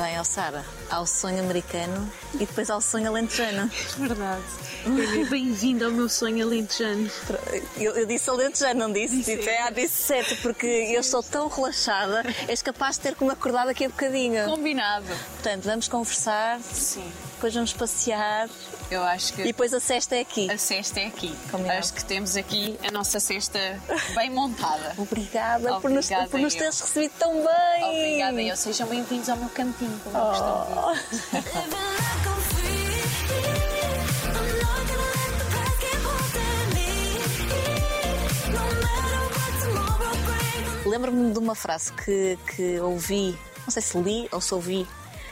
Bem, ó Sara, há o sonho americano e depois há o sonho alentejano. Verdade. Bem-vindo ao meu sonho alentejano. Eu, eu disse alentejano, não disse? Disse. É, disse certo, porque eu estou tão relaxada, és capaz de ter que me acordar daqui a bocadinho. Combinado. Portanto, vamos conversar, Sim. depois vamos passear Eu acho que e depois a cesta é aqui. a cesta é aqui. Combinado. Acho que temos aqui a nossa cesta bem montada. Obrigada, por nos, Obrigada por nos teres recebido tão bem. Obrigada, eu. Sejam bem-vindos ao meu cantinho, como brings. Lembro-me de uma frase que, que ouvi, não sei se li ou se ouvi,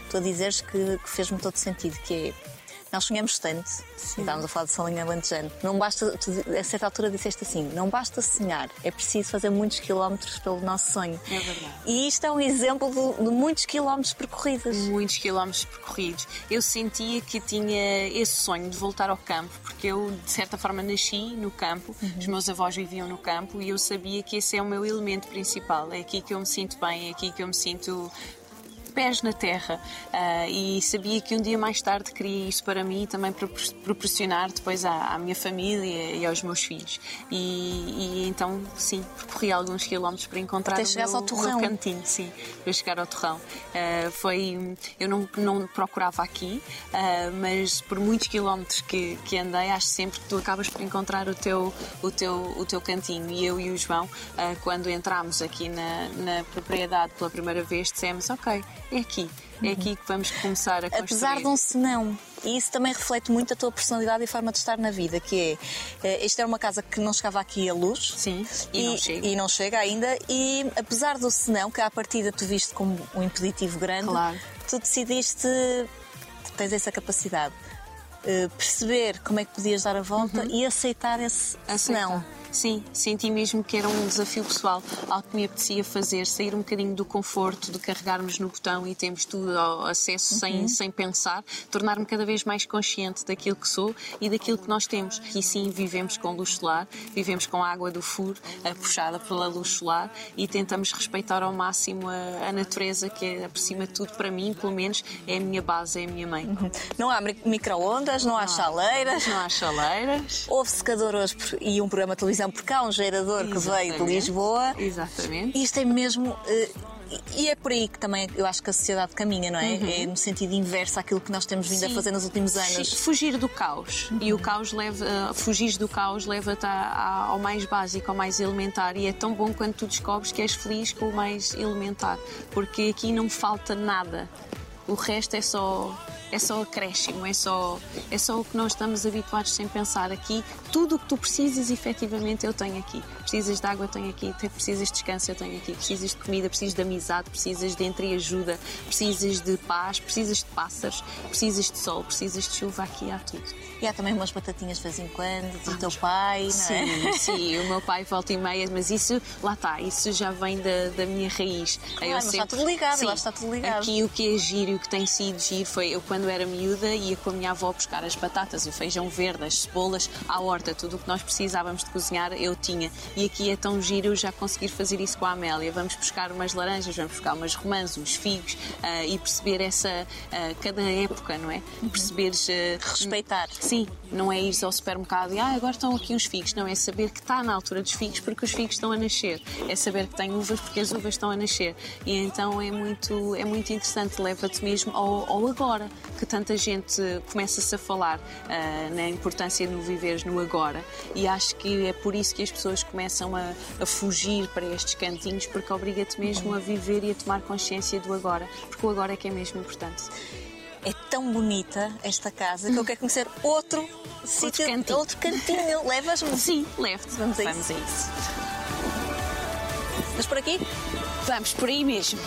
tu a dizeres que, que fez-me todo sentido, que é nós sonhamos tanto, e estávamos a falar de sonho alentejano, não basta, tu, a certa altura disseste assim, não basta sonhar, é preciso fazer muitos quilómetros pelo nosso sonho. É verdade. E isto é um exemplo de, de muitos quilómetros percorridos. muitos quilómetros percorridos. Eu sentia que tinha esse sonho de voltar ao campo, porque eu, de certa forma, nasci no campo, os meus avós viviam no campo e eu sabia que esse é o meu elemento principal. É aqui que eu me sinto bem, é aqui que eu me sinto pés na terra Ah, e sabia que um dia mais tarde queria isso para mim e também propor- proporcionar depois à, à minha família e aos meus filhos e, e então sim percorri alguns quilómetros para encontrar Até o meu, ao torrão. meu cantinho, sim, para chegar ao torrão. Ah, foi, eu não, não procurava aqui, ah, mas por muitos quilómetros que, que andei, acho sempre que tu acabas por encontrar o teu, o teu, o teu cantinho. E eu e o João, quando entramos aqui na, na propriedade pela primeira vez, dissemos: Ok, é aqui, é aqui que vamos começar a construir. Apesar de um senão. E isso também reflete muito a tua personalidade e forma de estar na vida, que é, eh, esta era uma casa que não chegava aqui a luz. Sim, e, não chega. e não chega ainda. E apesar do senão, que à partida tu viste como um impeditivo grande, Claro. tu decidiste, tens essa capacidade, eh, perceber como é que podias dar a volta e aceitar esse Aceitar. senão. Sim, senti mesmo que era um desafio pessoal, algo que me apetecia fazer, sair um bocadinho do conforto de carregarmos no botão e temos tudo ao acesso sem, sem pensar, tornar-me cada vez mais consciente daquilo que sou e daquilo que nós temos. E sim, vivemos com luz solar, vivemos com a água do furo, puxada pela luz solar e tentamos respeitar ao máximo a, a natureza, que é, por cima de tudo, para mim, pelo menos, é a minha base, é a minha mãe. Não há mi- micro-ondas, não há chaleiras. Não há chaleiras. Houve secador hoje e um programa de televisão, porque há um gerador que veio de Exatamente. Lisboa. Exatamente. E Isto é mesmo. eh, e é por aí que também eu acho que a sociedade caminha, não é? É no sentido inverso àquilo que nós temos vindo a Uhum. Sim. fazer nos últimos anos. Fugir do caos. E o caos leva. Uh, fugir do caos leva-te a- a- ao mais básico, ao mais elementar. E é tão bom quando tu descobres que és feliz com o mais elementar. Porque aqui não falta nada. O resto é só. É só acréscimo, é só, é só o que nós estamos habituados sem pensar aqui. Tudo o que tu precisas, efetivamente, eu tenho aqui. Precisas de água, eu tenho aqui. Precisas de descanso, eu tenho aqui. Precisas de comida, precisas de amizade, precisas de entreajuda, precisas de paz, precisas de pássaros, precisas de sol, precisas de chuva. Aqui há tudo. E há também umas batatinhas de vez em quando, do teu pai, não é? Sim, sim, o meu pai volta e meia, mas isso, lá está, isso já vem da, da minha raiz. Claro, mas está tudo ligado, eu acho que está tudo ligado. Aqui o que é giro e o que tem sido giro foi eu, quando era miúda, ia com a minha avó buscar as batatas, o feijão verde, as cebolas, à tudo o que nós precisávamos de cozinhar, eu tinha. E aqui é tão giro eu já conseguir fazer isso com a Amélia. Vamos buscar umas laranjas, vamos buscar umas romãs, uns figos ah, e perceber essa, ah, cada época, não é? Uhum. Perceberes. ah, Respeitar. Sim, não é ir ao supermercado e ah, agora estão aqui uns figos. Não, é saber que está na altura dos figos porque os figos estão a nascer. É saber que tem uvas porque as uvas estão a nascer. E então é muito, é muito interessante, leva-te mesmo ao, ao agora, que tanta gente começa-se a falar ah, na importância de no viveres no agora. E acho que é por isso que as pessoas começam a, a fugir para estes cantinhos, porque obriga-te mesmo a viver e a tomar consciência do agora, porque o agora é que é mesmo importante. É tão bonita esta casa que eu quero conhecer outro sítio, cantinho. outro cantinho. Levas-me? Sim, leve-te. Vamos a Vamos a isso. Mas por aqui? Vamos por aí mesmo.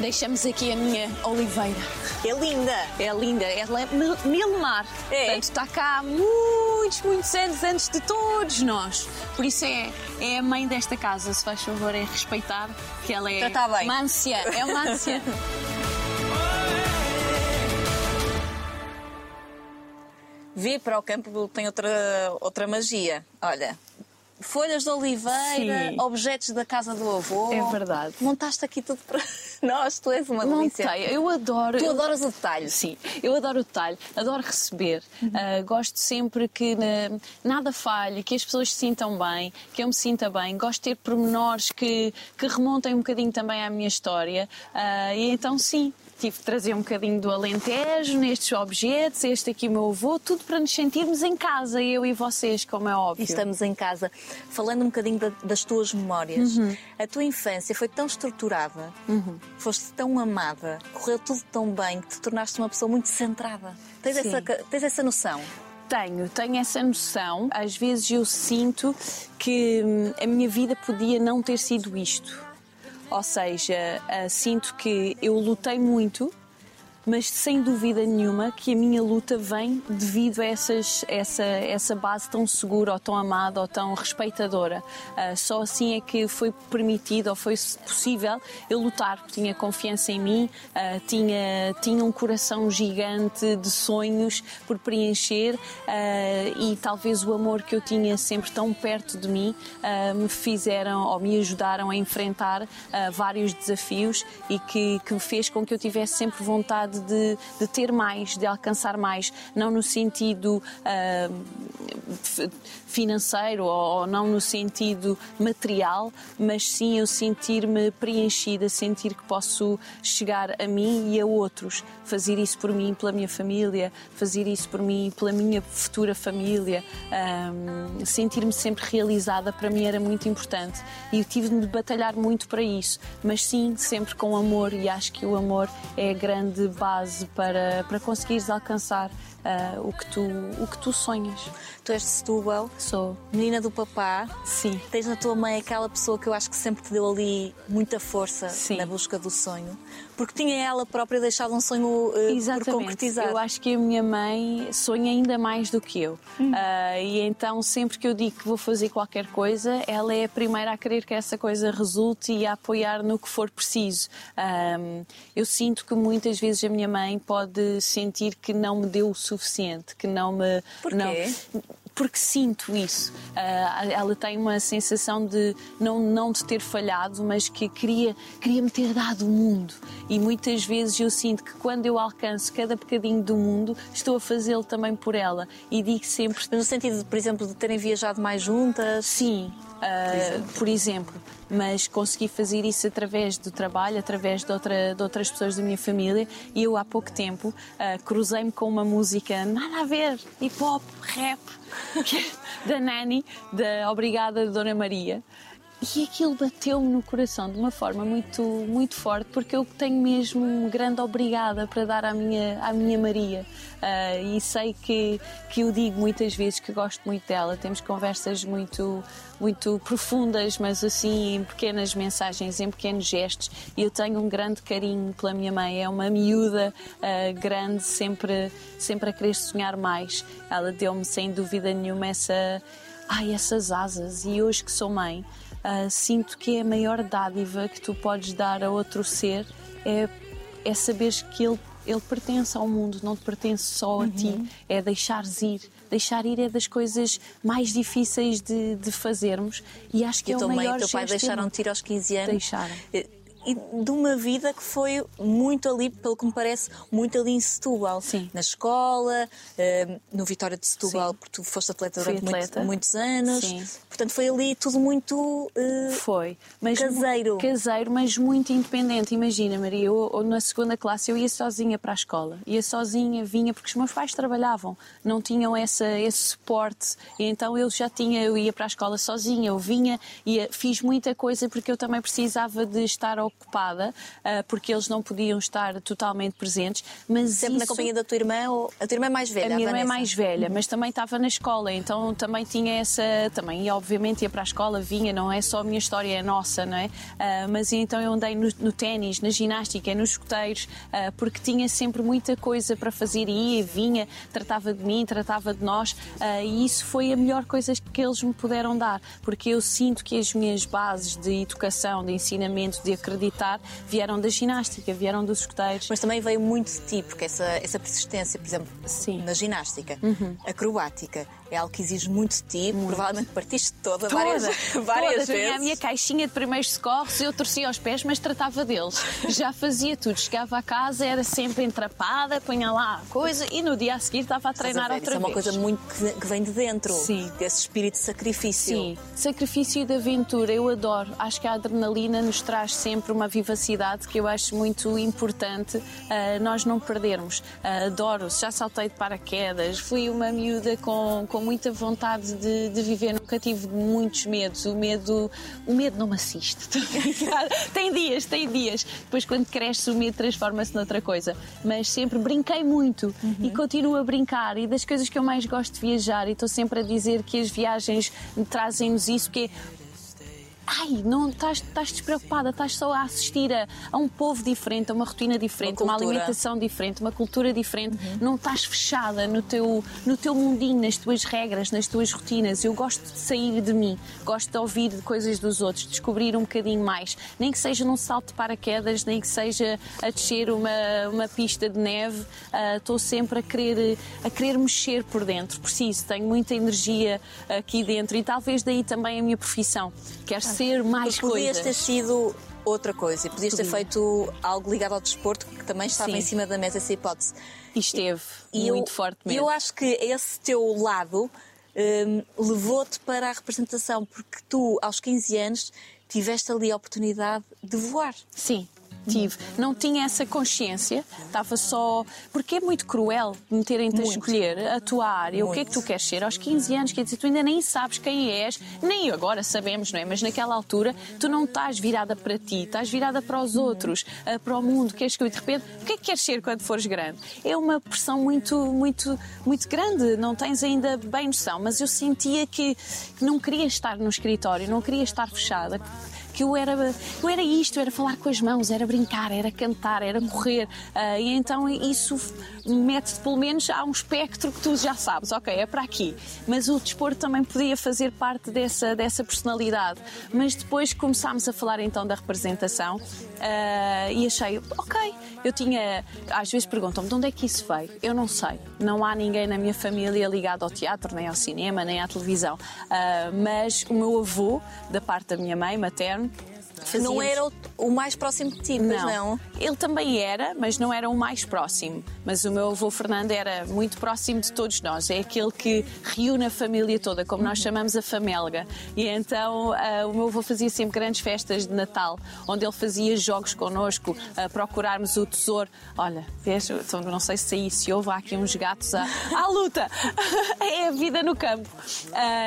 Deixamos aqui a minha oliveira. É linda. É linda, ela é mil- milenar. É. Portanto, está cá muitos, muitos anos antes de todos nós. Por isso é, é a mãe desta casa, se faz favor, é respeitar que ela é Tratar bem. uma anciã. É uma anciã. Vir para o campo tem outra, outra magia. Olha, folhas de oliveira, Sim. objetos da casa do avô. É verdade. Montaste aqui tudo para nós, tu és uma delícia. Montei, eu adoro. Tu eu- adoras o detalhe. Sim, eu adoro o detalhe, adoro receber. Ah, gosto sempre que na- nada falhe, que as pessoas se sintam bem, que eu me sinta bem. Gosto de ter pormenores que, que remontem um bocadinho também à minha história. Ah, e então, sim. Tive de trazer um bocadinho do Alentejo nestes objetos, este aqui meu avô, tudo para nos sentirmos em casa, eu e vocês, como é óbvio. E estamos em casa. Falando um bocadinho da- das tuas memórias, Uhum. a tua infância foi tão estruturada, foste tão amada, correu tudo tão bem que te tornaste uma pessoa muito centrada. Tens, Sim. essa, tens essa noção? Tenho, tenho essa noção. Às vezes eu sinto que hum, a minha vida podia não ter sido isto. Ou seja, ah, sinto que eu lutei muito, mas sem dúvida nenhuma que a minha luta vem devido a essas, essa, essa base tão segura, ou tão amada, ou tão respeitadora. Ah, só assim é que foi permitido ou foi possível eu lutar, porque tinha confiança em mim, ah, tinha, tinha um coração gigante de sonhos por preencher ah, e talvez o amor que eu tinha sempre tão perto de mim me fizeram ou me ajudaram a enfrentar vários desafios e que, que fez com que eu tivesse sempre vontade de, de ter mais, de alcançar mais, não no sentido ah, f- financeiro ou, ou não no sentido material, mas sim eu sentir-me preenchida, sentir que posso chegar a mim e a outros, fazer isso por mim, pela minha família, fazer isso por mim, pela minha futura família, Ahm, sentir-me sempre realizada para mim era muito importante. E tive de batalhar muito para isso, mas sim sempre com amor e acho que o amor é a grande base para, para conseguires alcançar ah, o, que tu, o que tu sonhas. Tu és de Setúbal, Sou. menina do papá. Sim. Tens na tua mãe aquela pessoa que eu acho que sempre te deu ali muita força Sim. na busca do sonho. Porque tinha ela própria deixado um sonho por Exatamente. concretizar. Eu acho que a minha mãe sonha ainda mais do que eu. Ah, e então, sempre que eu digo que vou fazer qualquer coisa, ela é a primeira a querer que essa coisa resulte e a apoiar no que for preciso. Eu sinto que muitas vezes a minha mãe pode sentir que não me deu o suficiente, que não me. Porquê? Não, porque sinto isso. Ah, ela tem uma sensação de não, não de ter falhado, mas que queria, queria me ter dado o mundo. E muitas vezes eu sinto que quando eu alcanço cada bocadinho do mundo, estou a fazê-lo também por ela. E digo sempre Mas no sentido, por exemplo, de terem viajado mais juntas. Sim, ah, por exemplo, mas consegui fazer isso através do trabalho, através de, outra- de outras pessoas da minha família. E eu, há pouco tempo, ah, cruzei-me com uma música nada a ver, hip hop, rap, é da Nani, da Obrigada Dona Maria. E aquilo bateu-me no coração de uma forma muito, muito forte, porque eu tenho mesmo uma grande obrigada para dar à minha, à minha Maria. Ah, e sei que, que eu digo muitas vezes que gosto muito dela. Temos conversas muito, muito profundas, mas assim em pequenas mensagens, em pequenos gestos. E eu tenho um grande carinho pela minha mãe. É uma miúda ah, grande, sempre, sempre a querer sonhar mais. Ela deu-me, sem dúvida nenhuma, essa, ai, essas asas. E hoje que sou mãe. Ah, sinto que é a maior dádiva que tu podes dar a outro ser é, é saberes que ele, ele pertence ao mundo, não te pertence só a ti, é deixares ir. Deixar ir é das coisas mais difíceis de, de fazermos e acho que E é o mãe e maior o teu pai gesto deixaram-te ir aos 15 anos. Deixaram. Eh, E de uma vida que foi muito ali, pelo que me parece, muito ali em Setúbal. Sim. Na escola, eh, no Vitória de Setúbal, Sim. porque tu foste atleta durante muito- atleta. muitos anos. Sim. Portanto, foi ali tudo muito. eh, Foi. Mas Caseiro. Caseiro, mas muito independente. Imagina, Maria, eu, eu na segunda classe eu ia sozinha para a escola. Ia sozinha, vinha, porque os meus pais trabalhavam. Não tinham essa, esse suporte. E então eu já tinha, eu ia para a escola sozinha, eu vinha, ia, fiz muita coisa porque eu também precisava de estar ocupada, ah, porque eles não podiam estar totalmente presentes. Mas sempre na isso- companhia da tua irmã, ou a tua irmã é mais velha? a minha irmã é mais velha, mas também estava na escola, então também tinha essa. Também, e obviamente ia para a escola, vinha, não é só a minha história, é nossa, não é? Ah, mas então eu andei no, no ténis, na ginástica, nos escuteiros, ah, porque tinha sempre muita coisa para fazer e ia, vinha, tratava de mim, tratava de nós, e isso foi a melhor coisa que eles me puderam dar, porque eu sinto que as minhas bases de educação, de ensinamento, de acreditar, vieram da ginástica, vieram dos escuteiros. Mas também veio muito de ti, porque essa, essa persistência, por exemplo, Sim. na ginástica, acrobática, é algo que exige muito de ti. Provavelmente partiste toda, Toda, várias, várias toda. vezes. Tinha a minha caixinha de primeiros socorros, eu torcia os pés, mas tratava deles. Já fazia tudo. Chegava a casa, era sempre entrapada, punha lá a coisa e no dia a seguir estava a Estás a treinar ver? outra Isso é uma vez. coisa muito que vem de dentro. Sim. Desse espírito de sacrifício. Sim, sacrifício e de aventura, eu adoro. Acho que a adrenalina nos traz sempre uma vivacidade que eu acho muito importante ah, nós não perdermos. Ah, adoro, já saltei de paraquedas, fui uma miúda com, com muita vontade de, de viver, nunca tive muitos medos. O medo, o medo não me assiste. Tem dias, tem dias. Depois, quando cresce, o medo transforma-se noutra coisa. Mas sempre brinquei muito e continuo a brincar. E das coisas que eu mais gosto de viajar, e estou sempre a dizer que as viagens trazem-nos isso, que é Ai, não estás, estás despreocupada, estás só a assistir a, a um povo diferente, a uma rotina diferente, Uma uma, alimentação diferente, uma cultura diferente. Não estás fechada no teu, no teu mundinho, nas tuas regras, nas tuas rotinas. Eu gosto de sair de mim, gosto de ouvir coisas dos outros, descobrir um bocadinho mais. Nem que seja num salto de paraquedas, nem que seja a descer uma, uma pista de neve, ah, estou sempre a querer, a querer mexer por dentro. Preciso, tenho muita energia aqui dentro e talvez daí também a minha profissão. Quero ser mais Tu podias coisas. ter sido outra coisa e podias ter Podia. feito algo ligado ao desporto que também estava Sim. em cima da mesa essa hipótese. E esteve E muito eu, fortemente. eu acho que esse teu lado hum, levou-te para a representação, porque tu, aos 15 anos, tiveste ali a oportunidade de voar. Sim. Tive. Não tinha essa consciência, estava só. Porque é muito cruel meterem-te a escolher a tua área, o que é que tu queres ser. Aos 15 anos, quer dizer, tu ainda nem sabes quem és, nem agora sabemos, não é? Mas naquela altura tu não estás virada para ti, estás virada para os outros, ah, para o mundo. Queres que eu, de repente, o que é que queres ser quando fores grande? É uma pressão muito, muito, muito grande, não tens ainda bem noção, mas eu sentia que não queria estar no escritório, não queria estar fechada que eu era, eu era isto, era falar com as mãos, era brincar, era cantar, era correr. Ah, e então isso mete-te pelo menos a um espectro que tu já sabes, ok, é para aqui. Mas o desporto também podia fazer parte dessa, dessa personalidade. Mas depois começámos a falar então da representação ah, e achei, ok, eu tinha. Às vezes perguntam-me de onde é que isso veio. Eu não sei. Não há ninguém na minha família ligado ao teatro, nem ao cinema, nem à televisão. Ah, mas o meu avô, da parte da minha mãe Danke. Não era o, o mais próximo de ti, pois não. Ele também era, mas não era o mais próximo. Mas o meu avô Fernando era muito próximo de todos nós. É aquele que reúne a família toda, como nós chamamos a famélga. E então ah, o meu avô fazia sempre grandes festas de Natal, onde ele fazia jogos connosco, a procurarmos o tesouro. Olha, vês, então, não sei se aí se houve, há aqui uns gatos à, à luta. é a vida no campo.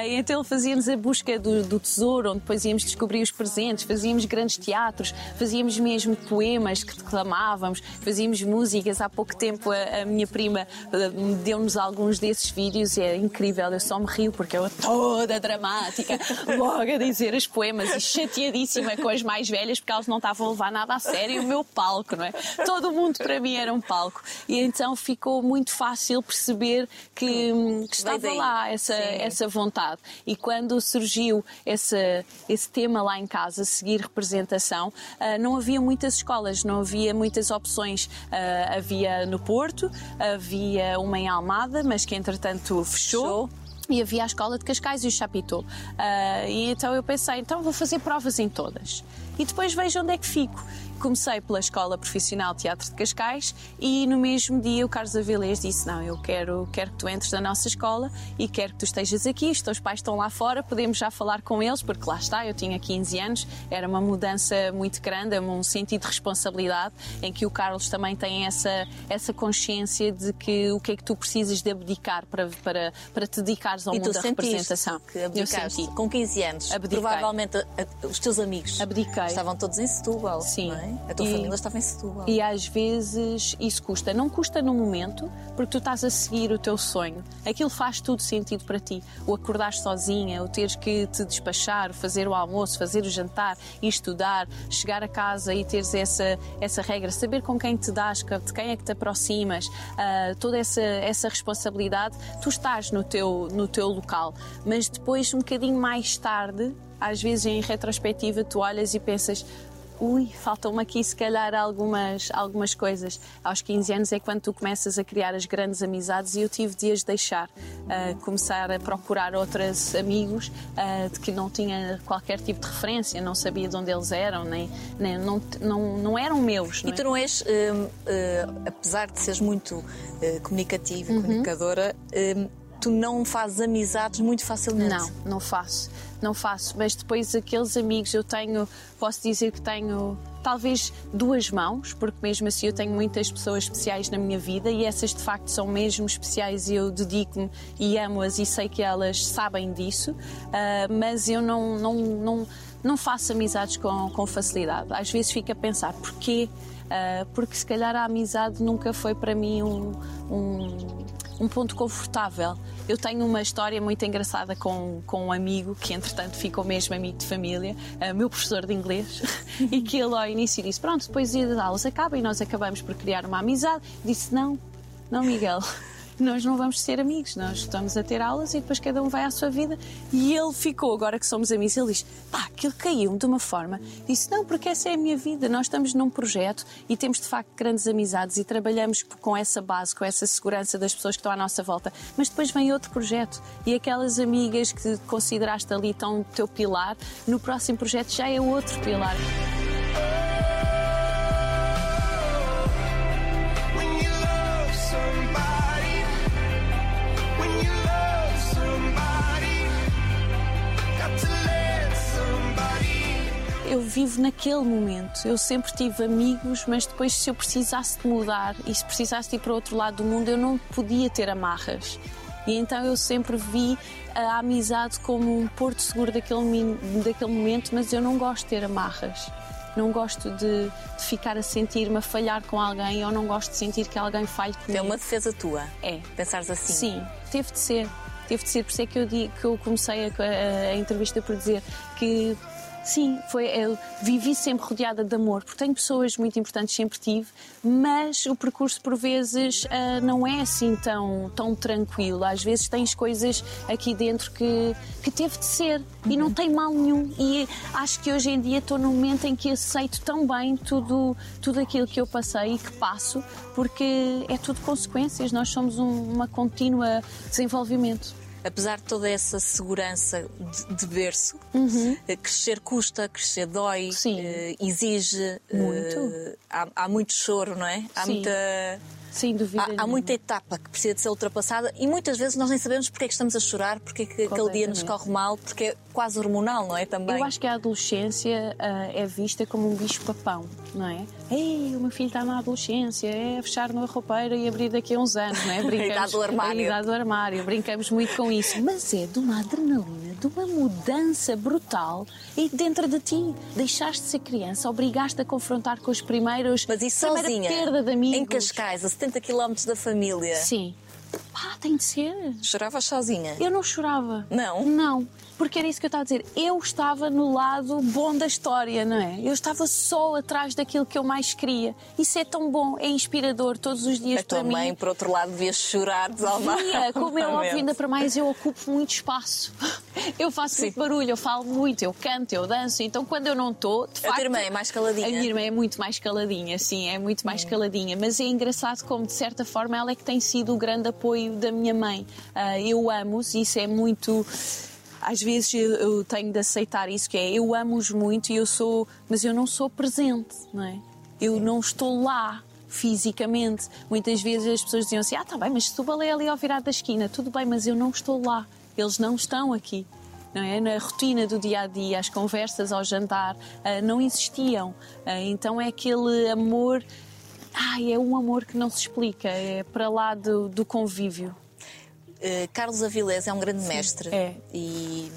E então ele fazíamos a busca do, do tesouro, onde depois íamos descobrir os presentes, fazíamos grandes teatros, fazíamos mesmo poemas que declamávamos, fazíamos músicas. Há pouco tempo a, a minha prima ah, deu-nos alguns desses vídeos e é incrível, eu só me rio porque eu toda dramática, logo a dizer os poemas e chateadíssima com as mais velhas porque elas não estavam a levar nada a sério o meu palco, não é? Todo mundo para mim era um palco. E então ficou muito fácil perceber que, hum, que estava lá essa, Sim. essa vontade. E quando surgiu esse, esse tema lá em casa, seguir representação, ah, não havia muitas escolas, não havia muitas opções. Ah, havia no Porto, havia uma em Almada, mas que entretanto fechou. Fechou. E havia a escola de Cascais e o Chapitão. Ah, e então eu pensei, então vou fazer provas em todas. E depois vejo onde é que fico. Comecei pela Escola Profissional Teatro de Cascais e no mesmo dia o Carlos Avilés disse: Não, eu quero, quero que tu entres na nossa escola e quero que tu estejas aqui. Os teus pais estão lá fora, podemos já falar com eles, porque lá está, eu tinha 15 anos, era uma mudança muito grande, um sentido de responsabilidade em que o Carlos também tem essa, essa consciência de que o que é que tu precisas de abdicar para, para, para te dedicares ao E mundo da representação. que eu senti. com 15 anos. Abdiquei. Provavelmente os teus amigos Abdiquei. estavam todos em Setúbal. Sim. não A tua E- família estava em Setúbal. E às vezes isso custa. Não custa no momento, porque tu estás a seguir o teu sonho. Aquilo faz tudo sentido para ti. O acordar sozinha, o teres que te despachar, fazer o almoço, fazer o jantar, ir estudar, chegar a casa e teres essa, essa regra, saber com quem te dás, de quem é que te aproximas, ah, toda essa, essa responsabilidade, tu estás no teu, no teu local. Mas depois, um bocadinho mais tarde, às vezes em retrospectiva, tu olhas e pensas ui, faltam-me aqui se calhar algumas, algumas coisas. Aos 15 anos é quando tu começas a criar as grandes amizades e eu tive de as deixar. Ah, começar a procurar outros amigos ah, de que não tinha qualquer tipo de referência, não sabia de onde eles eram, nem, nem não, não, não eram meus. não E é? tu não és, hum, eh, apesar de seres muito eh, comunicativa e comunicadora, hum, tu não fazes amizades muito facilmente. Não, não faço. Não faço. Mas depois aqueles amigos eu tenho, posso dizer que tenho talvez duas mãos, porque mesmo assim eu tenho muitas pessoas especiais na minha vida e essas de facto são mesmo especiais e eu dedico-me e amo-as e sei que elas sabem disso, ah, mas eu não, não, não, não faço amizades com, com facilidade. Às vezes fico a pensar porquê. Ah, porque se calhar a amizade nunca foi para mim um, um, um ponto confortável. Eu tenho uma história muito engraçada com, com um amigo que, entretanto, ficou mesmo amigo de família, ah, meu professor de inglês, e que ele ao início disse: Pronto, depois as aulas acabam e nós acabamos por criar uma amizade. Disse: Não, não, Miguel. Nós não vamos ser amigos, nós estamos a ter aulas e depois cada um vai à sua vida. E ele ficou, agora que somos amigos, ele diz: pá, aquilo caiu de uma forma. Disse: não, porque essa é a minha vida. Nós estamos num projeto e temos de facto grandes amizades e trabalhamos com essa base, com essa segurança das pessoas que estão à nossa volta. Mas depois vem outro projeto e aquelas amigas que consideraste ali tão teu pilar, no próximo projeto já é outro pilar. Eu vivo naquele momento. Eu sempre tive amigos, mas depois, se eu precisasse de mudar e se precisasse ir para outro lado do mundo, eu não podia ter amarras. E então eu sempre vi a amizade como um porto seguro daquele, daquele momento, mas eu não gosto de ter amarras. Não gosto de, de ficar a sentir-me a falhar com alguém ou não gosto de sentir que alguém falhe comigo. É uma defesa tua. É. Pensares assim. Sim, teve de ser. Teve de ser, por isso é que eu, digo, que eu comecei a, a- a entrevista por dizer que sim, foi, eu vivi sempre rodeada de amor, porque tenho pessoas muito importantes, sempre tive, mas o percurso por vezes ah, não é assim tão, tão tranquilo. Às vezes tens coisas aqui dentro que, que teve de ser e não tem mal nenhum. E acho que hoje em dia estou num momento em que aceito tão bem tudo, tudo aquilo que eu passei e que passo, porque é tudo consequências, nós somos um, uma contínua desenvolvimento. Apesar de toda essa segurança de, de berço, eh, crescer custa, crescer dói, Uhum. Eh, exige. Muito. eh, há, há muito choro, não é? Há Sim. muita. Sem dúvida. Há, há muita etapa que precisa de ser ultrapassada e muitas vezes nós nem sabemos porque é que estamos a chorar, porque é que aquele dia nos corre mal, porque quase hormonal, não é? Também. Eu acho que a adolescência ah, é vista como um bicho-papão, não é? Ei, o meu filho está na adolescência, é fechar numa roupeira e abrir daqui a uns anos, não é? idade do armário. A idade do armário, brincamos muito com isso. Mas é de uma adrenalina, de uma mudança brutal e dentro de ti. Deixaste de ser criança, obrigaste a confrontar com os primeiros. Mas isso primeira sozinha, perda de amigos. em Cascais, a 70 km da família, Sim. Pá, tem de ser. choravas sozinha? Eu não chorava. Não? Não, porque era isso que eu estava a dizer. Eu estava no lado bom da história, não é? Eu estava só atrás daquilo que eu mais queria. Isso é tão bom, é inspirador todos os dias A tua para mãe, mim. por outro lado, devia chorar desalmada. Via, como é óbvio, ainda para mais eu ocupo muito espaço. Eu faço muito barulho, eu falo muito, eu canto, eu danço. Então quando eu não estou, de A tua facto. irmã é mais caladinha? A minha irmã é muito mais caladinha, sim, é muito mais caladinha. Mas é engraçado como, de certa forma, ela é que tem sido o grande apoio da minha mãe. Ah, eu amo-os, isso é muito. Às vezes eu, tenho de aceitar isso, que é eu amo-os muito e eu sou. Mas eu não sou presente, não é? Eu não estou lá fisicamente. Muitas vezes as pessoas diziam assim: ah, tá bem, mas se tu balé ali ao virar da esquina, tudo bem, mas eu não estou lá. Eles não estão aqui. Não é? Na rotina do dia a dia, as conversas ao jantar ah, não existiam. Ah, então é aquele amor. Ai, é um amor que não se explica, é para lá do, do convívio. Uh, Carlos Avilés é um grande mestre é. e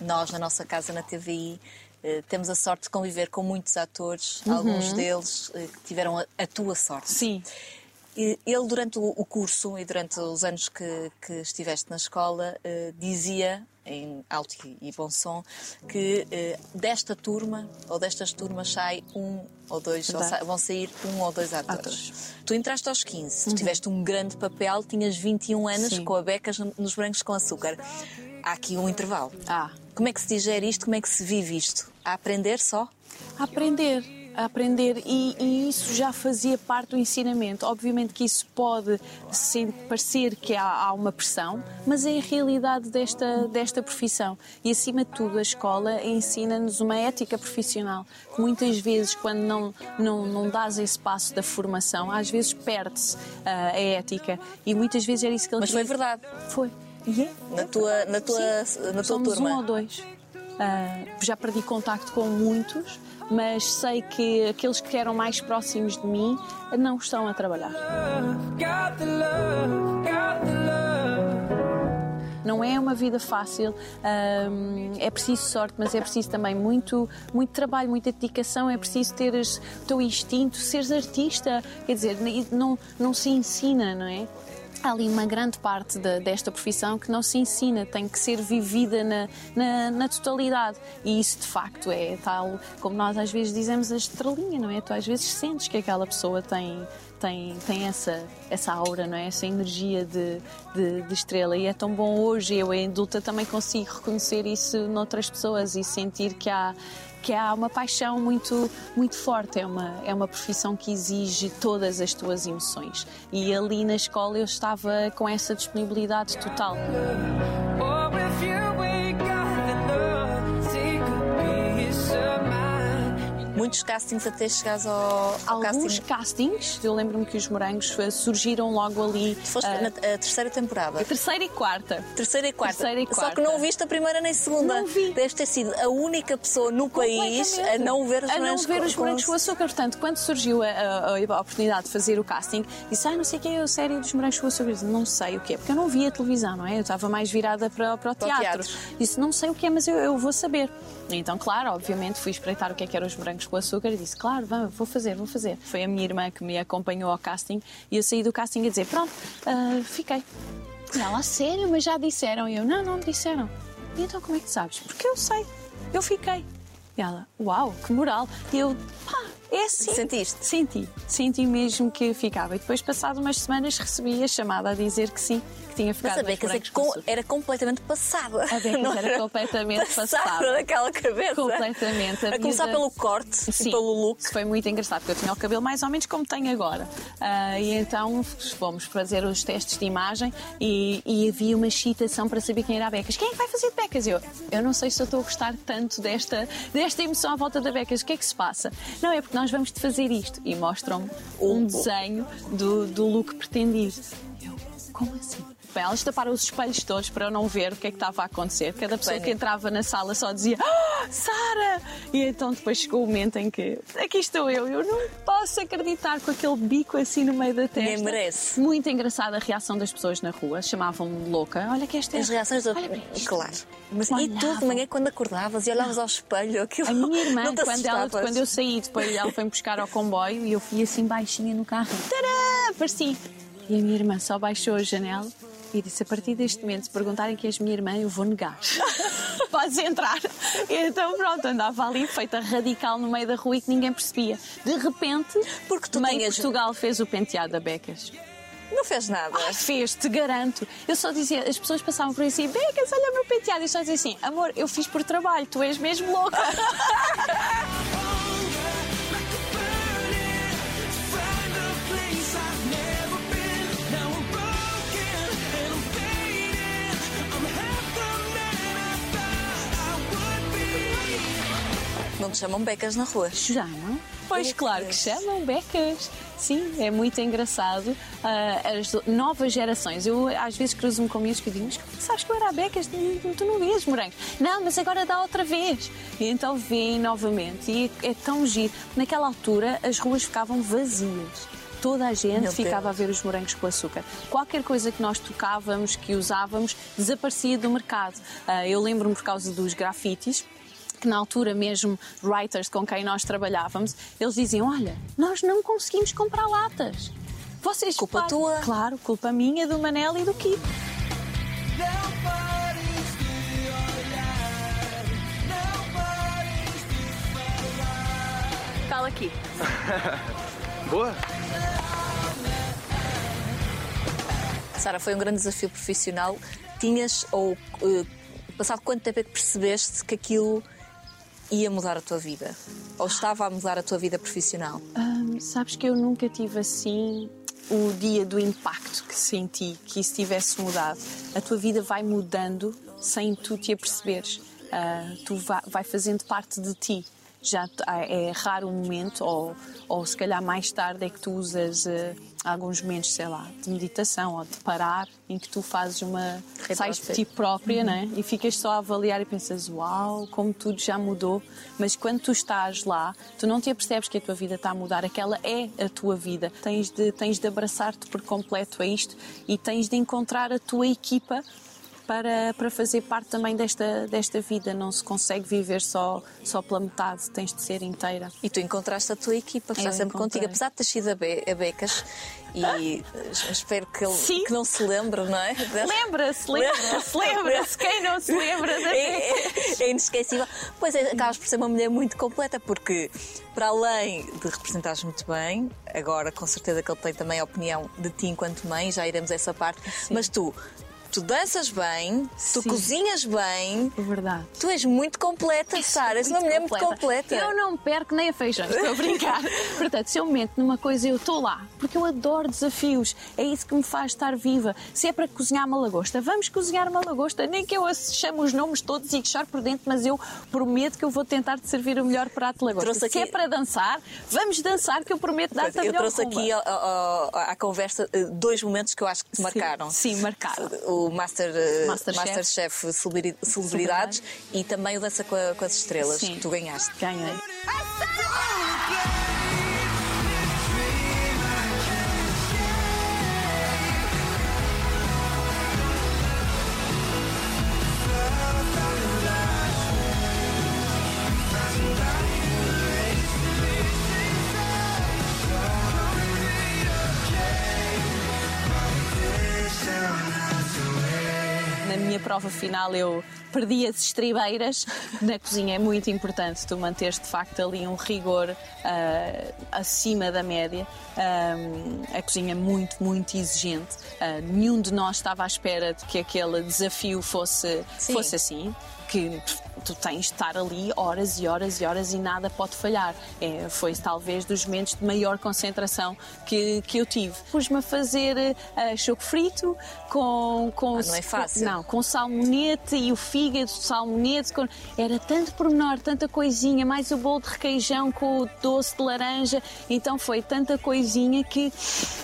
nós, na nossa casa na TVI, uh, temos a sorte de conviver com muitos atores, alguns deles uh, que tiveram a, a tua sorte. Uhum. Sim. Ele, durante o, curso e durante os anos que, que estiveste na escola, uh, dizia, em alto e, bom som, que uh, desta turma ou destas turmas sai um ou dois, ou sa- vão sair um ou dois atores. Atores. Tu entraste aos 15, tu tiveste um grande papel, tinhas 21 anos Sim. com a becas no- nos brancos com açúcar. Há aqui um intervalo. Ah, Como é que se digere isto? Como é que se vive isto? A aprender só? a aprender, a aprender e, e isso já fazia parte do ensinamento. Obviamente que isso pode ser- parecer que há, há uma pressão, mas é a realidade desta, desta profissão. E acima de tudo, a escola ensina-nos uma ética profissional que muitas vezes, quando não, não, não dás esse passo da formação, às vezes perde-se ah, a ética. E muitas vezes era isso que ele Mas foi verdade. Foi. E é? Na tua, na tua, Sim, na tua somos turma. um ou dois. Ah, já perdi contacto com muitos, mas sei que aqueles que eram mais próximos de mim não estão a trabalhar. Não é uma vida fácil, ahm, é preciso sorte, mas é preciso também muito, muito trabalho, muita dedicação, é preciso teres o teu instinto, seres artista. Quer dizer, não, não se ensina, não é? Há ali uma grande parte da- desta profissão que não se ensina, tem que ser vivida na, na, na totalidade. E isso, de facto, é tal, como nós às vezes dizemos, a estrelinha, não é? Tu às vezes sentes que aquela pessoa tem, tem, tem essa, essa aura, não é? Essa energia de, de, de estrela. E é tão bom hoje, eu, em adulta, também consigo reconhecer isso noutras pessoas e sentir que há que há uma paixão muito muito forte é uma é uma profissão que exige todas as tuas emoções. E ali na escola eu estava com essa disponibilidade total Muitos castings até chegares ao, ao alguns casting. castings eu lembro-me que os morangos surgiram logo ali Tu foste eh, na a terceira temporada. a terceira e quarta Terceira e quarta. Terceira e Só quarta. que não viste a primeira nem a segunda. Não vi. Deves ter sido a única pessoa no país a não ver os a não morangos ver com- os morangos com açúcar. Portanto, quando surgiu a, a- a oportunidade de fazer o casting, disse, ah, não sei o que é a série dos morangos com açúcar. Eu disse, não sei o que é, porque eu não via televisão, não é? Eu estava mais virada para, para o Para teatro. teatro. Disse, não sei o que é, mas eu, eu vou saber. Então, claro, obviamente, fui espreitar o que é que eram os morangos com açúcar e disse, claro, vamos, vou fazer, vou fazer. Foi a minha irmã que me acompanhou ao casting e eu saí do casting a dizer, pronto, ah, fiquei. E ela, "A sério, mas já disseram. E eu, não, não me disseram. E então como é que sabes? Porque eu sei, eu fiquei. E ela, uau, que moral. E eu, pá, é assim. Sentiste? Senti, senti mesmo que ficava. E depois, passado umas semanas, recebi a chamada a dizer que sim, que tinha ficado. Mas a Becas é com era completamente passada. A Becas Não era completamente passada. daquela cabeça. Completamente. A começar miúda- pelo corte Sim, e pelo look. Foi muito engraçado, porque eu tinha o cabelo mais ou menos como tenho agora. Ah, e então fomos fazer os testes de imagem e, e havia uma excitação para saber quem era a Becas. Quem é que vai fazer de Becas? Eu, eu não sei se eu estou a gostar tanto desta, desta emoção à volta da Becas. O que é que se passa? Não, é porque nós vamos te fazer isto. E mostram-me um desenho do, do look pretendido. Eu, como assim? Elas taparam os espelhos todos para eu não ver o que é que estava a acontecer. Cada pessoa que entrava na sala só dizia "Ah, Sara! E então depois chegou o momento em que aqui estou eu, eu não posso acreditar com aquele bico assim no meio da testa. Nem merece. Muito engraçada a reação das pessoas na rua, chamavam-me louca. Olha que esta é As reações da. Olha. Claro. Mas e tu de manhã quando acordavas e olhavas ao espelho, aquilo. A minha irmã, quando, ela, quando eu saí, depois ela foi-me buscar ao comboio e eu fui assim baixinha no carro. Tadã! Apareci. E a minha irmã só baixou a janela e disse: A partir deste momento, se perguntarem que és minha irmã, eu vou negar. Podes entrar. E então, pronto, andava ali feita radical no meio da rua e que ninguém percebia. De repente, Porque tu meio tinhas- Portugal fez o penteado da Becas. Não fez nada. Ai, fez, te garanto. Eu só dizia, as pessoas passavam por aí assim, Becas, olha o meu penteado. E eu só dizia assim, amor, eu fiz por trabalho, tu és mesmo louca. Não te chamam becas na rua. Chamam? Pois claro que chamam, becas. Sim, é muito engraçado. Ah, as novas gerações, eu às vezes cruzo-me com miúdos que digo, mas como é que sabes que eu era a becas? Tu tu não vias morangos. Não, mas agora dá outra vez. E então vêm novamente. E é tão giro. Naquela altura as ruas ficavam vazias. Toda a gente Meu ficava Deus. a ver os morangos com açúcar. Qualquer coisa que nós tocávamos, que usávamos, desaparecia do mercado. Ah, eu lembro-me por causa dos grafites que na altura mesmo writers com quem nós trabalhávamos, eles diziam, olha, nós não conseguimos comprar latas. Vocês Culpa pagam." tua. Claro, culpa minha, do Manel e do Kiko. Não pares de olhar. Não pares de falar. Cala aqui. Boa? Sara, foi um grande desafio profissional. Tinhas ou eh, Passado quanto tempo é que percebeste que aquilo ia mudar a tua vida? Ou estava a mudar a tua vida profissional? Sabes que eu nunca tive assim o dia do impacto que senti, que isso tivesse mudado. A tua vida vai mudando sem tu te aperceberes. Ah, tu vai, vai fazendo parte de ti. Já ah, é raro o momento, ou, ou se calhar mais tarde é que tu usas ah, alguns momentos, sei lá, de meditação ou de parar, em que tu fazes uma. sais de ti própria, né? E ficas só a avaliar e pensas, uau, como tudo já mudou. Mas quando tu estás lá, tu não te apercebes que a tua vida está a mudar, aquela é a tua vida. Tens de, tens de abraçar-te por completo a isto e tens de encontrar a tua equipa para, para fazer parte também desta, desta vida. Não se consegue viver só, só pela metade, tens de ser inteira. E tu encontraste a tua equipa, que está sempre encontrei. contigo, apesar de ter sido a, Be- a Becas. E espero que ele Sim. que não se lembre, não é? Lembra-se, lembra-se, lembra-se. Quem não se lembra da É, é, é inesquecível. Pois é, acabas por ser uma mulher muito completa, porque para além de representares muito bem, agora com certeza que ele tem também a opinião de ti enquanto mãe, já iremos a essa parte, mas tu. Tu danças bem, tu Sim. cozinhas bem, É verdade. tu és muito completa, Sara. És uma mulher muito completa. Eu não perco nem a feijão, estou a brincar. Portanto, se eu meto numa coisa, eu estou lá. Porque eu adoro desafios. É isso que me faz estar viva. Se é para cozinhar uma lagosta, vamos cozinhar uma lagosta. Nem que eu chame os nomes todos e chore por dentro, mas eu prometo que eu vou tentar te servir o melhor prato de lagosta. Trouxe Se é aqui- para dançar, vamos dançar, que eu prometo dar-te a Eu melhor trouxe rumba. aqui ao- à conversa eh, dois momentos que eu acho que te marcaram. Sim, marcaram. O Master, eh, Masterchef. Masterchef Celebri- Celebridades e também o Dança com, a- com as Estrelas, Sim. que tu ganhaste. Ganhei. Prova final eu perdi as estribeiras. Na cozinha é muito importante tu manteres de facto ali um rigor ah, acima da média. Ah, a cozinha é muito, muito exigente. Ah, nenhum de nós estava à espera de que aquele desafio fosse, Sim. fosse assim. Que tu tens de estar ali horas e horas e horas e nada pode falhar. É, foi talvez dos momentos de maior concentração que, que eu tive. Pus-me a fazer ah, choco frito com. com Ah, não é fácil. Não, com salmonete e o fígado de salmonete. com- Era tanto pormenor, tanta coisinha, mais o bolo de requeijão com o doce de laranja. Então foi tanta coisinha que.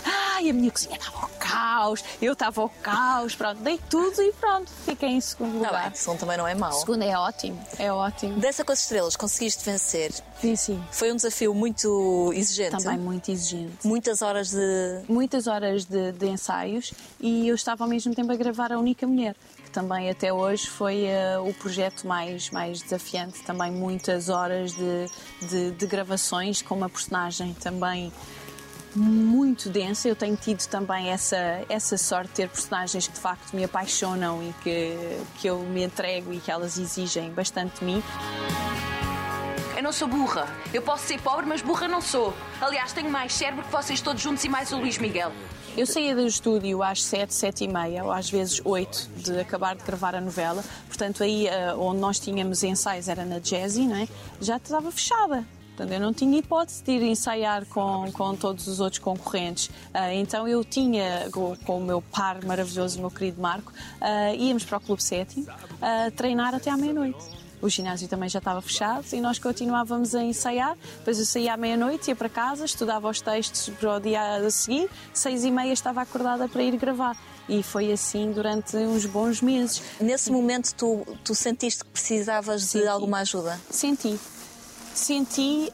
Ai, a minha cozinha estava ao caos, eu estava ao caos. Pronto, dei tudo e pronto, fiquei em segundo Está lugar. Tá bem, som também não é mau. Segundo é ótimo, é ótimo. Dança com as Estrelas, conseguiste vencer. Sim, sim. Foi um desafio muito exigente. Também muito exigente. Muitas horas de. muitas horas de, de ensaios e eu estava ao mesmo tempo a gravar a única mulher que também até hoje foi eh, o projeto mais mais desafiante também muitas horas de, de, de gravações com uma personagem também muito densa. Eu tenho tido também essa, essa sorte de ter personagens que de facto me apaixonam e que, que eu me entrego e que elas exigem bastante de mim. Eu não sou burra. Eu posso ser pobre, mas burra não sou. Aliás, tenho mais cérebro que vocês todos juntos e mais o Luís Miguel. Eu saía do estúdio às 7, 7 e meia, ou às vezes 8, de acabar de gravar a novela. Portanto, aí eh, onde nós tínhamos ensaios era na Jazzy, não é? já estava fechada. Portanto, eu não tinha hipótese de ir ensaiar com, com todos os outros concorrentes. Ah, então eu tinha, com, com o meu par maravilhoso, o meu querido Marco, ah, íamos para o Clube Sétimo ah, treinar até à meia-noite. O ginásio também já estava fechado e nós continuávamos a ensaiar. Depois eu saía à meia-noite, ia para casa, estudava os textos para o dia a seguir. Seis e meia estava acordada para ir gravar. E foi assim durante uns bons meses. Nesse momento, tu, tu sentiste que precisavas de Senti. alguma ajuda? Senti. Senti,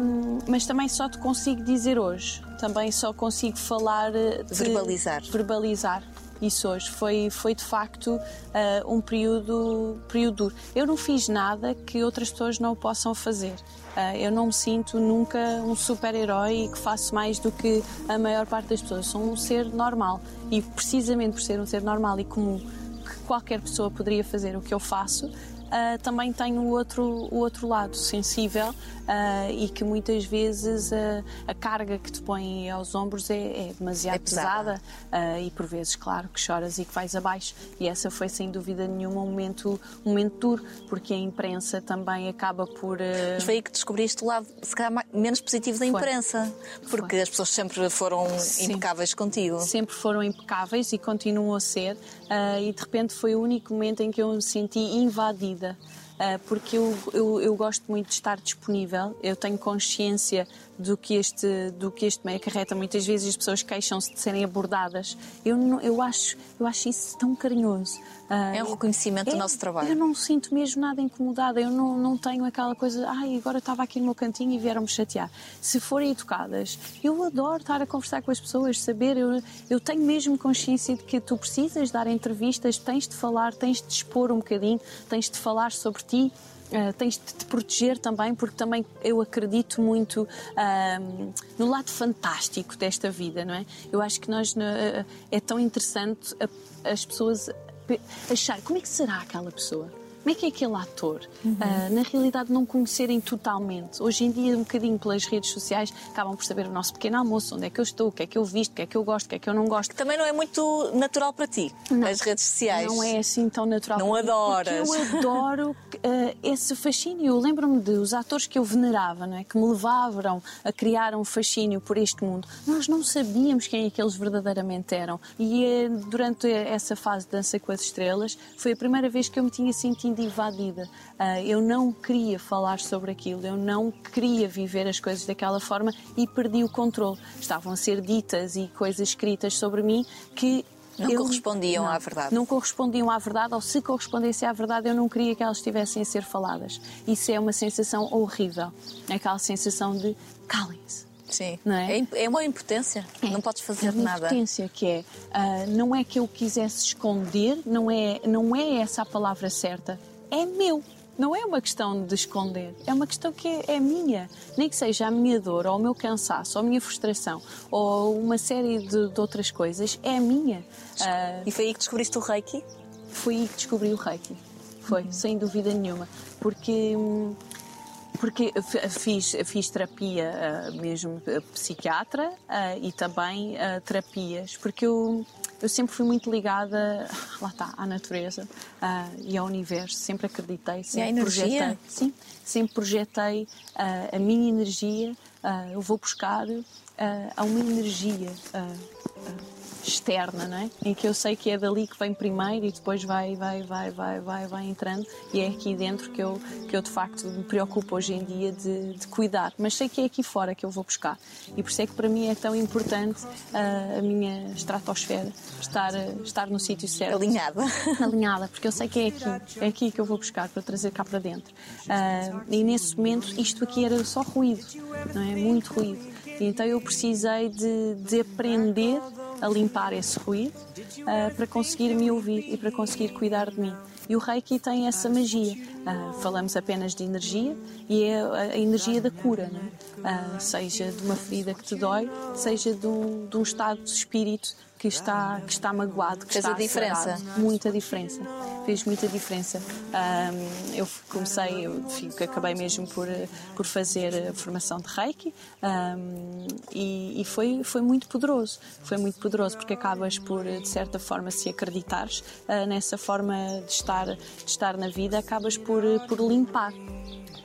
hum, mas também só te consigo dizer hoje. Também só consigo falar. eh, Verbalizar. Verbalizar. Isso hoje. Foi, foi de facto ah, um período, período duro. Eu não fiz nada que outras pessoas não possam fazer. Ah, eu não me sinto nunca um super-herói e que faço mais do que a maior parte das pessoas. Sou um ser normal. E precisamente por ser um ser normal e comum, que qualquer pessoa poderia fazer o que eu faço, ah, também tem o outro, o outro lado sensível ah, e que muitas vezes ah, a carga que te põe aos ombros é, é demasiado É pesada. pesada e por vezes, claro, que choras e que vais abaixo. E essa foi sem dúvida nenhuma um momento, um momento duro, porque a imprensa também acaba por. Mas foi aí que descobriste o lado, se calhar, menos positivo da Foi. imprensa. Porque as pessoas sempre foram Sim. impecáveis contigo. sempre foram impecáveis e continuam a ser, ah, e de repente foi o único momento em que eu me senti invadida. ah, porque eu, eu, eu gosto muito de estar disponível, eu tenho consciência do que este, do que este meio acarreta. Muitas vezes as pessoas queixam-se de serem abordadas. Eu, não- eu, acho, eu acho isso tão carinhoso. Ah, É um reconhecimento do nosso trabalho. Eu não sinto mesmo nada incomodada, eu não, não tenho aquela coisa, ai, agora estava aqui no meu cantinho e vieram-me chatear. Se forem educadas, eu adoro estar a conversar com as pessoas, saber, eu, eu tenho mesmo consciência de que tu precisas dar entrevistas, tens de falar, tens de expor um bocadinho, tens de falar sobre ti. Uh, tens de te proteger também, porque também eu acredito muito ahm, no lado fantástico desta vida, não é? Eu acho que nós uh, é tão interessante a- as pessoas pe- achar como é que será aquela pessoa. Como é que é aquele ator? Ah, na realidade, não conhecerem totalmente. Hoje em dia, um bocadinho pelas redes sociais, acabam por saber o nosso pequeno almoço, onde é que eu estou, o que é que eu visto, o que é que eu gosto, o que é que eu não gosto. Também não é muito natural para ti, as redes sociais. Não é assim tão natural. Não adoras. Porque eu adoro eh, esse fascínio. Eu lembro-me de os atores que eu venerava, não é? que me levavam a criar um fascínio por este mundo. Nós não sabíamos quem é que eles verdadeiramente eram. E eh, durante essa fase de Dança com as Estrelas, foi a primeira vez que eu me tinha sentido invadida. Ah, eu não queria falar sobre aquilo, eu não queria viver as coisas daquela forma e perdi o controle. Estavam a ser ditas e coisas escritas sobre mim que Não eu- correspondiam não, à verdade. Não correspondiam à verdade, ou se correspondessem à verdade, eu não queria que elas estivessem a ser faladas. Isso é uma sensação horrível. É aquela sensação de calem-se. Sim. Não é? imp- é uma impotência. Não podes fazer é uma nada. impotência que é, ah, não é que eu quisesse esconder, não é, não é essa a palavra certa, é meu. Não é uma questão de esconder, é uma questão que é, é minha. Nem que seja a minha dor, ou o meu cansaço, ou a minha frustração, ou uma série de, de outras coisas, é minha. Ah, E foi aí que descobriste o Reiki? foi aí que descobri o Reiki. Foi, sem dúvida nenhuma. Porque. hum, Porque fiz, fiz terapia ah, mesmo psiquiatra ah, e também terapias, porque eu, eu sempre fui muito ligada, lá está, à natureza ah, e ao universo, sempre acreditei, sempre energia? projetei. Sim, sempre projetei ah, a minha energia, ah, eu vou buscar ah, a uma energia externa, não é? Em que eu sei que é dali que vem primeiro e depois vai, vai, vai, vai, vai, vai entrando e é aqui dentro que eu, que eu de facto me preocupo hoje em dia de, de cuidar, mas sei que é aqui fora que eu vou buscar e por isso é que para mim é tão importante ah, a minha estratosfera estar, ah, estar no sítio certo Alinhada. alinhada, porque eu sei que é aqui, é aqui que eu vou buscar para trazer cá para dentro. Ah, e nesse momento isto aqui era só ruído, não é? Muito ruído. Então eu precisei de, de aprender a limpar esse ruído ah, para conseguir me ouvir e para conseguir cuidar de mim. E o Reiki tem essa magia. Ah, falamos apenas de energia e é a, energia da cura? Ah, seja de uma ferida que te dói, seja de um, de um estado de espírito que está, que está magoado, que Fez está a diferença? acelerado. Muita diferença. Fez muita diferença. Ahm, eu comecei, eu fico- acabei mesmo por, por fazer a formação de Reiki ahm, e, e foi, foi muito poderoso. Foi muito poderoso porque acabas por, de certa forma, se acreditares ah, nessa forma de estar, de estar na vida, acabas por, por limpar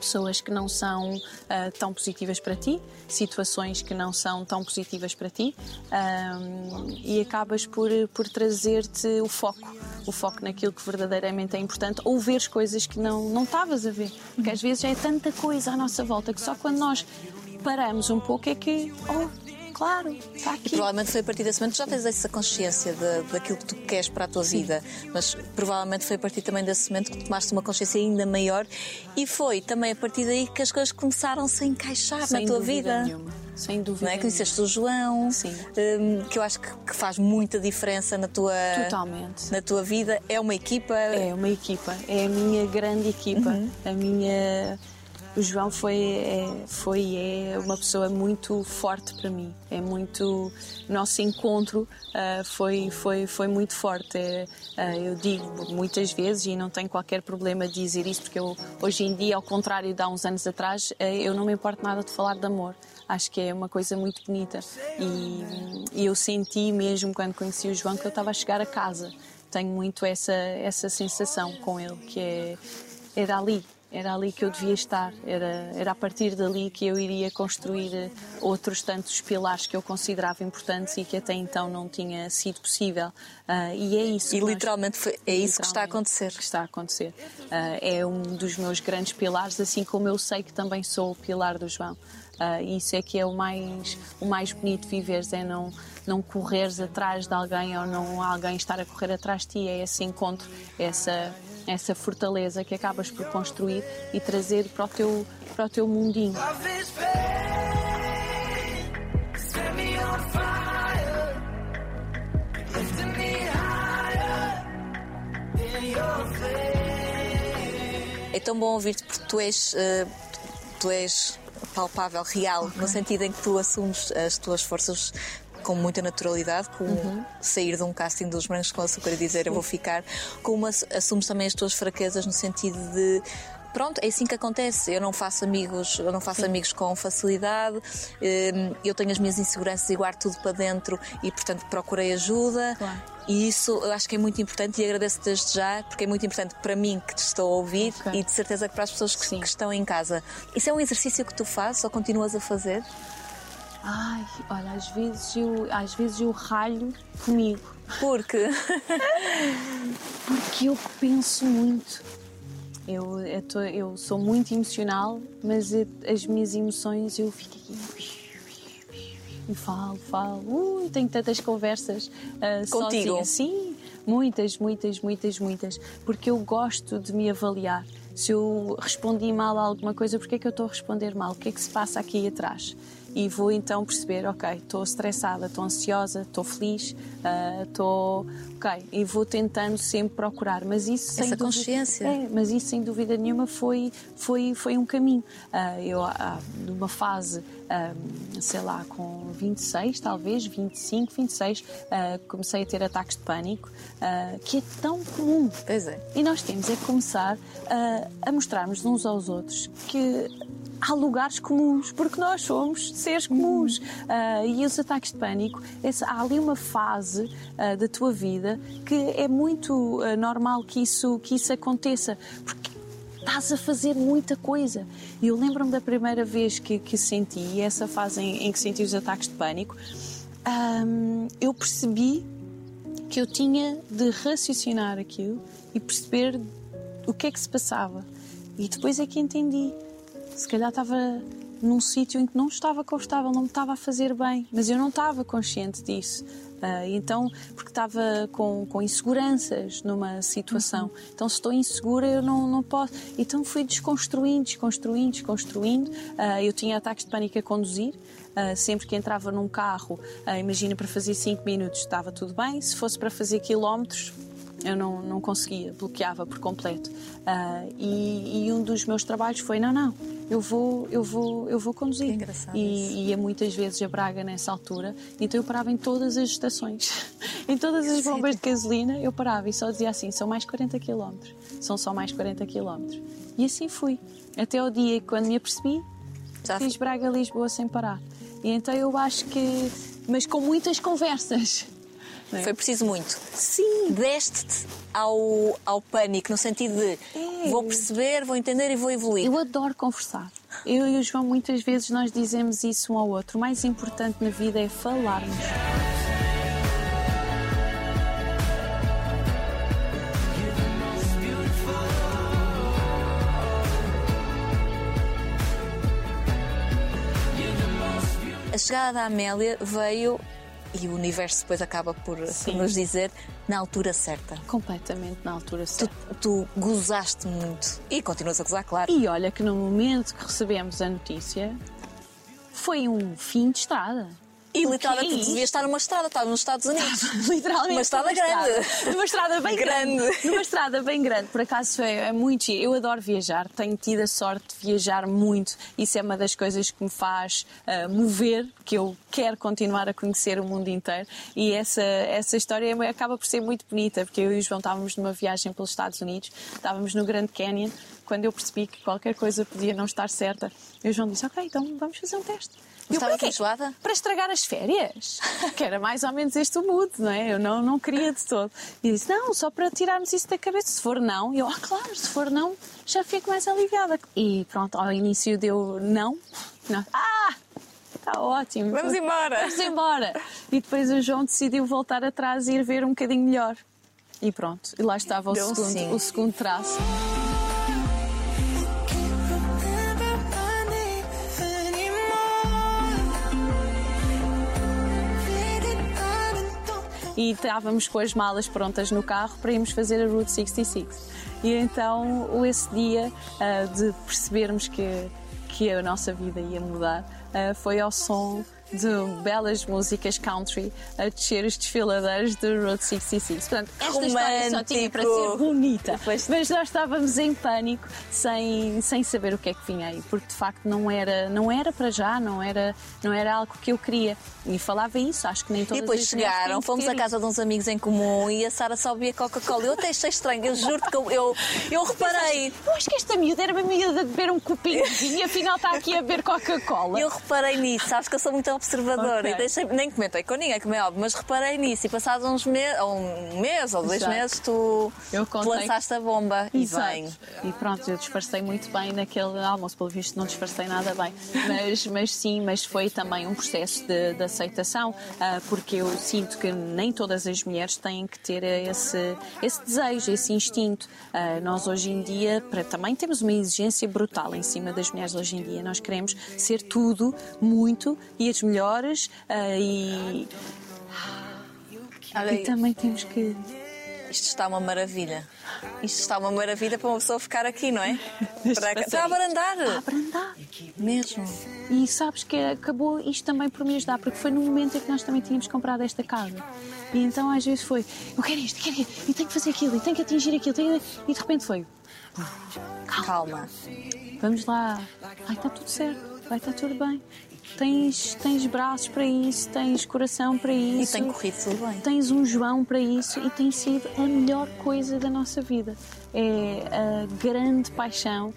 pessoas que não são ah, tão positivas para ti, situações que não são tão positivas para ti ahm, e acabas por, por trazer-te o foco, o foco naquilo que verdadeiramente é importante ou ver coisas que não não estavas a ver, porque às vezes é tanta coisa à nossa volta que só quando nós paramos um pouco é que, oh, claro, está E aqui. provavelmente foi a partir desse momento que já tens essa consciência de, daquilo que tu queres para a tua vida. Mas provavelmente foi a partir também desse momento que tomaste uma consciência ainda maior e foi também a partir daí que as coisas começaram-se a encaixar Sem na tua vida. nenhuma. Sem dúvida. Não é? Conheceste o João, Sim. hum, que eu acho que, que faz muita diferença na tua, Totalmente. na tua vida. É uma equipa. É uma equipa, é a minha grande equipa, Uhum. a minha o João foi é, foi é uma pessoa muito forte para mim. É muito nosso encontro ah, foi foi foi muito forte. É, ah, eu digo muitas vezes e não tenho qualquer problema de dizer isso porque eu hoje em dia, ao contrário de há uns anos atrás, eh, eu não me importo nada de falar de amor. Acho que é uma coisa muito bonita e, e eu senti mesmo quando conheci o João que eu estava a chegar a casa. Tenho muito essa essa sensação com ele que é era ali, era ali que eu devia estar, era, era a partir dali que eu iria construir eh, outros tantos pilares que eu considerava importantes e que até então não tinha sido possível. Ah, e é isso. E nós- literalmente foi- é isso que está a acontecer. que está a acontecer. Ah, é um dos meus grandes pilares, assim como eu sei que também sou o pilar do João. Ah, isso é que é o mais, o mais bonito de viveres, é não, não correres atrás de alguém ou não alguém estar a correr atrás de ti, é esse encontro, essa, essa fortaleza que acabas por construir e trazer para o teu, para o teu mundinho. É tão bom ouvir-te porque tu és, eh, tu és palpável, real, no sentido em que tu assumes as tuas forças com muita naturalidade, como Uhum. sair de um casting dos brancos com açúcar e dizer eu vou ficar, como ass- assumes também as tuas fraquezas no sentido de pronto, é assim que acontece. Eu não faço amigos, eu não faço amigos com facilidade. hum, Eu tenho as minhas inseguranças e guardo tudo para dentro e portanto procurei ajuda. Claro. E isso eu acho que é muito importante e agradeço desde já, porque é muito importante para mim que te estou a ouvir Ok. e de certeza que para as pessoas que, Sim. que estão em casa. Isso é um exercício que tu fazes ou continuas a fazer? Ai, olha, às vezes eu, às vezes eu ralho comigo. Porque Porque eu penso muito. Eu, eu, tô- eu sou muito emocional, mas eu- as minhas emoções eu fico aqui. E falo, falo. Ui, tenho tantas conversas ah, Contigo? sozinha. Sim, muitas, muitas, muitas, muitas. Porque eu gosto de me avaliar. Se eu respondi mal a alguma coisa, porque é que eu estou a responder mal? O que é que se passa aqui atrás? E vou então perceber, ok, estou estressada, estou ansiosa, estou feliz, ah, estou. ok, e vou tentando sempre procurar. Mas isso sem Essa dúvida- consciência. É, mas isso sem dúvida nenhuma foi, foi, foi um caminho. Ah, eu, ah, numa fase, sei lá, com 26, talvez, 25, 26, ah, comecei a ter ataques de pânico, ah, que é tão comum. Pois é. E nós temos é que começar ah, a mostrarmos uns aos outros que há lugares comuns, porque nós somos seres comuns. E os ataques de pânico, esse- há ali uma fase da tua vida que é muito normal que isso, que isso aconteça. Porque estás a fazer muita coisa. E eu lembro-me da primeira vez que, que senti, essa fase em, em que senti os ataques de pânico, eu percebi que eu tinha de raciocinar aquilo e perceber o que é que se passava. E depois é que entendi. Se calhar estava num sítio em que não estava confortável, não me estava a fazer bem, mas eu não estava consciente disso. Ah, então, porque estava com, com inseguranças numa situação. Então, se estou insegura, eu não, não posso. Então, fui desconstruindo, desconstruindo, desconstruindo. Ah, eu tinha ataques de pânico a conduzir. Ah, sempre que entrava num carro, imagina para fazer 5 minutos estava tudo bem, se fosse para fazer quilómetros, eu não, não conseguia, bloqueava por completo. Ah, e, e um dos meus trabalhos foi: não, não, eu vou, eu vou, eu vou conduzir. Engraçado e ia muitas vezes a Braga nessa altura, então eu parava em todas as estações, em todas as bombas de gasolina, eu parava e só dizia assim: são mais 40 quilómetros, são só mais 40 quilómetros. E assim fui, até o dia que quando me apercebi, Já fiz Braga-Lisboa sem parar. E então eu acho que. Mas com muitas conversas. É? Foi preciso muito. Sim. Deste-te ao, ao pânico, no sentido de É. vou perceber, vou entender e vou evoluir. Eu adoro conversar. Eu e o João, muitas vezes, nós dizemos isso um ao outro. O mais importante na vida é falarmos. A chegada da Amélia veio, e o universo depois acaba por, por nos dizer, na altura certa. Completamente na altura Tu, certa. tu gozaste muito e continuas a gozar, claro. E olha que no momento que recebemos a notícia, foi um fim de estrada. E literalmente é devia estar numa estrada, estava nos Estados Unidos. Literalmente. Uma estrada grande. estrada. Numa estrada bem grande. Grande. Numa estrada bem grande. Por acaso é, é muito. Eu adoro viajar. Tenho tido a sorte de viajar muito. Isso é uma das coisas que me faz ah, mover, que eu quero continuar a conhecer o mundo inteiro. E essa, essa história é- acaba por ser muito bonita, porque eu e o João estávamos numa viagem pelos Estados Unidos, estávamos no Grand Canyon, quando eu percebi que qualquer coisa podia não estar certa. E o João disse: Ok, então vamos fazer um teste. Eu, Estava enjoada? para estragar as férias. Que era mais ou menos este o mood, não é? Eu não, não queria de todo. E disse, não, só para tirarmos isso da cabeça. Se for não, e eu, ah, claro, se for não, já fico mais aliviada. E pronto, ao início deu não. não. Ah! Está ótimo. Vamos embora. Vamos embora. E depois o João decidiu voltar atrás e ir ver um bocadinho melhor. E pronto, e lá estava o, Deu segundo, sim. o segundo traço. E estávamos com as malas prontas no carro para irmos fazer a Route 66. E então, esse dia ah, de percebermos que, que a nossa vida ia mudar ah, foi ao som de belas músicas country a descer os desfiladeiros do Route 66. Portanto, esta história só tinha para ser Romântico. bonita. Pois. Mas nós estávamos em pânico, sem, sem saber o que é que vinha aí, porque de facto não era, não era para já, não era, não era algo que eu queria. E falava isso, acho que nem E todas depois as mulheres têm chegaram, fomos à casa de uns amigos em comum e a Sara só bebia Coca-Cola. Eu até achei estranho, eu juro que eu, eu, eu reparei. Eu acho que esta miúda era uma miúda de beber um copinho e afinal está aqui a beber Coca-Cola. Eu reparei nisso, sabes que eu sou muito observadora Ok. e deixei, nem comentei com ninguém, como é óbvio, mas reparei nisso e passados uns meses, ou um mês ou dois Exato. meses, tu, lançaste a bomba e Exato. bem. E pronto, eu disfarcei muito bem naquele almoço, pelo visto não disfarcei nada bem. Mas, mas sim, mas foi também um processo de, de aceitação, ah, porque eu sinto que nem todas as mulheres têm que ter esse, esse desejo, esse instinto. Ah, nós hoje em dia para, também temos uma exigência brutal em cima das mulheres hoje em dia. Nós queremos ser tudo, muito, e as melhores, ah, e, e também temos que. isto está uma maravilha. Isto está uma maravilha para uma pessoa ficar aqui, não é? Para, passar para abrandar. Abrandar. Mesmo. E sabes que acabou isto também por me ajudar, porque foi no momento em que nós também tínhamos comprado esta casa. E então às vezes foi, eu quero isto, quero isto, e tenho que fazer aquilo, e tenho que atingir aquilo, tenho... e de repente foi, Calma. vamos lá, vai estar tudo certo, vai estar tudo bem. Tens, tens braços para isso, tens coração para E isso. tem corrido tudo bem. Tens um João para isso e tem sido a melhor coisa da nossa vida. É a grande paixão,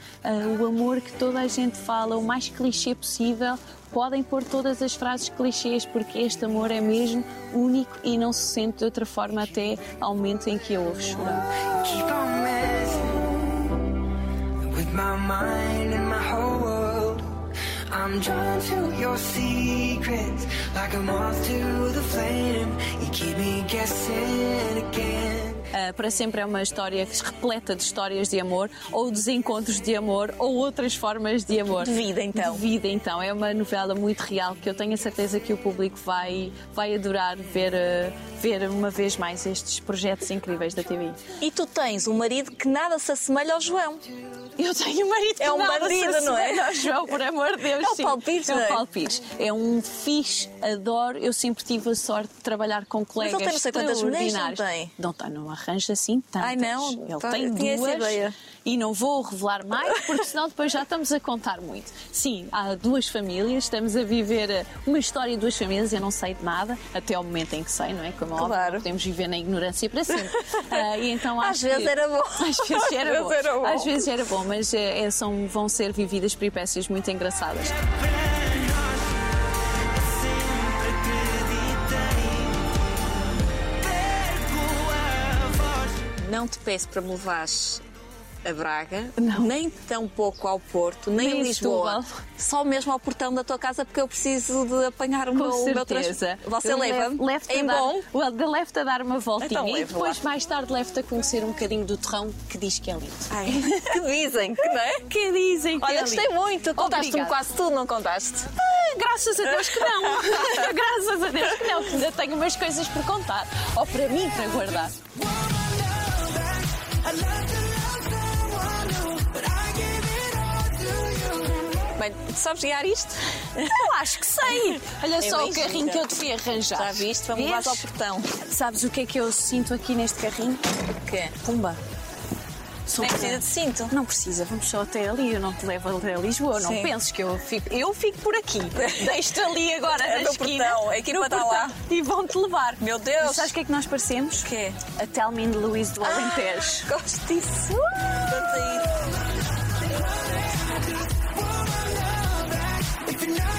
o amor que toda a gente fala, o mais clichê possível. Podem pôr todas as frases clichês, porque este amor é mesmo único e não se sente de outra forma até ao momento em que eu ouvo chorar. I'm drawn to your secrets like a moth to the flame. You keep me guessing again. Uh, para sempre é uma história repleta de histórias de amor, ou desencontros de amor, ou outras formas de amor. De vida, então. De vida, então. É uma novela muito real que eu tenho a certeza que o público vai, vai adorar ver, uh, ver uma vez mais estes projetos incríveis da TV. E tu tens um marido que nada se assemelha ao João. Eu tenho um marido que É um nada bandido, se não é? ao João, por amor de Deus. É o. Paulo Pires, É não é? o Paulo Pires. É um fixe, adoro. Eu sempre tive a sorte de trabalhar com colegas ele tem não sei quantas mulheres, não tem? Não tem, não arranja assim tantas. Ai, não, Ele tá, tem duas e não vou revelar mais porque senão depois já estamos a contar muito. Sim, há duas famílias, estamos a viver eh, uma história de duas famílias, eu não sei de nada, até ao momento em que sei, não é? Como é óbvio, Claro. não podemos viver na ignorância para sempre. Ah, e então Às vezes que- era bom. Às vezes era, Às bom. era bom. Às vezes era bom, mas eh, é, são, vão ser vividas peripécias muito engraçadas. Não te peço para me levares a Braga, Não. nem tão pouco ao Porto, nem, Nem a Lisboa. Setúbal. Só mesmo ao portão da tua casa, porque eu preciso de apanhar o meu, Com o meu certeza. Você Eu leva-me? levo- Em a dar, bom? Well, levo-te a dar uma voltinha Então e depois, lá. mais tarde, levo-te a conhecer um bocadinho do terrão que diz que é lindo. Ai, que dizem, que não é? Que dizem que Olha, é gostei muito. Contaste-me quase tudo, não contaste? Ah, Graças a Deus que não. Graças a Deus que não, que ainda tenho umas coisas por contar. Ou para mim, para guardar. Bem, sabes guiar isto? Eu acho que sei. Olha só o carrinho que eu te fui arranjar. Já viste? Vamos Vês? levar ao portão. Sabes o que é que eu sinto aqui neste carrinho? O quê? Pumba. Nem precisa de cinto. Não precisa, vamos só até ali. Eu não te levo até Lisboa. Não Sim. penses que eu fico. Eu fico por aqui. Deixo-te ali agora É na esquina. portão, a equipa está lá. E vão-te levar. Meu Deus. Mas sabes o que é que nós parecemos? O quê? A Telmin de Luís do Alentejo. Gosto disso. Vamos a